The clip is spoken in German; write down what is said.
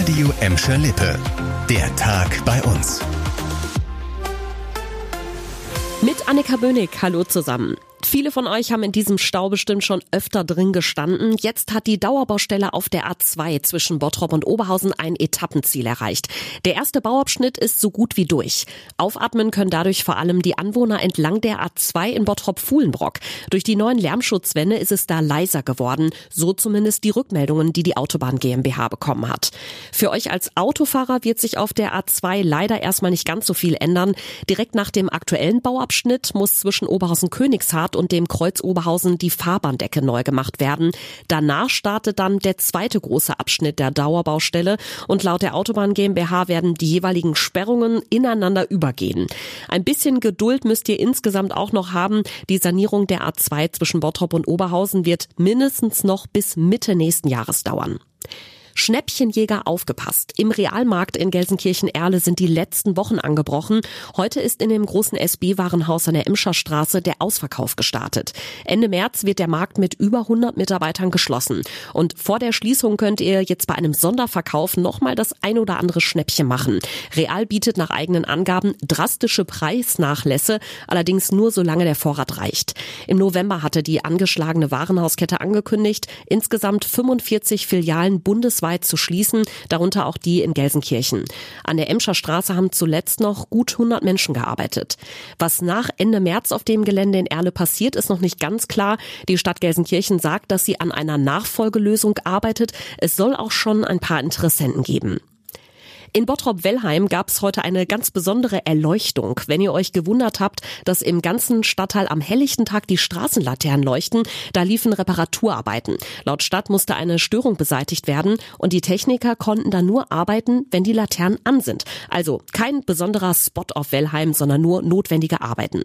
Radio Emscher Lippe. Der Tag bei uns. Mit Annika Böhnig, hallo zusammen. Viele von euch haben in diesem Stau bestimmt schon öfter drin gestanden. Jetzt hat die Dauerbaustelle auf der A2 zwischen Bottrop und Oberhausen ein Etappenziel erreicht. Der erste Bauabschnitt ist so gut wie durch. Aufatmen können dadurch vor allem die Anwohner entlang der A2 in Bottrop-Fuhlenbrock. Durch die neuen Lärmschutzwände ist es da leiser geworden. So zumindest die Rückmeldungen, die die Autobahn GmbH bekommen hat. Für euch als Autofahrer wird sich auf der A2 leider erstmal nicht ganz so viel ändern. Direkt nach dem aktuellen Bauabschnitt muss zwischen Oberhausen-Königshardt Stuttgart und dem Kreuz Oberhausen die Fahrbahndecke neu gemacht werden. Danach startet dann der zweite große Abschnitt der Dauerbaustelle und laut der Autobahn GmbH werden die jeweiligen Sperrungen ineinander übergehen. Ein bisschen Geduld müsst ihr insgesamt auch noch haben. Die Sanierung der A2 zwischen Bottrop und Oberhausen wird mindestens noch bis Mitte nächsten Jahres dauern. Schnäppchenjäger aufgepasst. Im Realmarkt in Gelsenkirchen-Erle sind die letzten Wochen angebrochen. Heute ist in dem großen SB-Warenhaus an der Emscher Straße der Ausverkauf gestartet. Ende März wird der Markt mit über 100 Mitarbeitern geschlossen. Und vor der Schließung könnt ihr jetzt bei einem Sonderverkauf nochmal das ein oder andere Schnäppchen machen. Real bietet nach eigenen Angaben drastische Preisnachlässe, allerdings nur solange der Vorrat reicht. Im November hatte die angeschlagene Warenhauskette angekündigt, insgesamt 45 Filialen bundesweit bundesweit zu schließen, darunter auch die in Gelsenkirchen. An der Emscher Straße haben zuletzt noch gut 100 Menschen gearbeitet. Was nach Ende März auf dem Gelände in Erle passiert, ist noch nicht ganz klar. Die Stadt Gelsenkirchen sagt, dass sie an einer Nachfolgelösung arbeitet. Es soll auch schon ein paar Interessenten geben. In Bottrop-Wellheim gab es heute eine ganz besondere Erleuchtung. Wenn ihr euch gewundert habt, dass im ganzen Stadtteil am helllichten Tag die Straßenlaternen leuchten, da liefen Reparaturarbeiten. Laut Stadt musste eine Störung beseitigt werden und die Techniker konnten dann nur arbeiten, wenn die Laternen an sind. Also kein besonderer Spot auf Wellheim, sondern nur notwendige Arbeiten.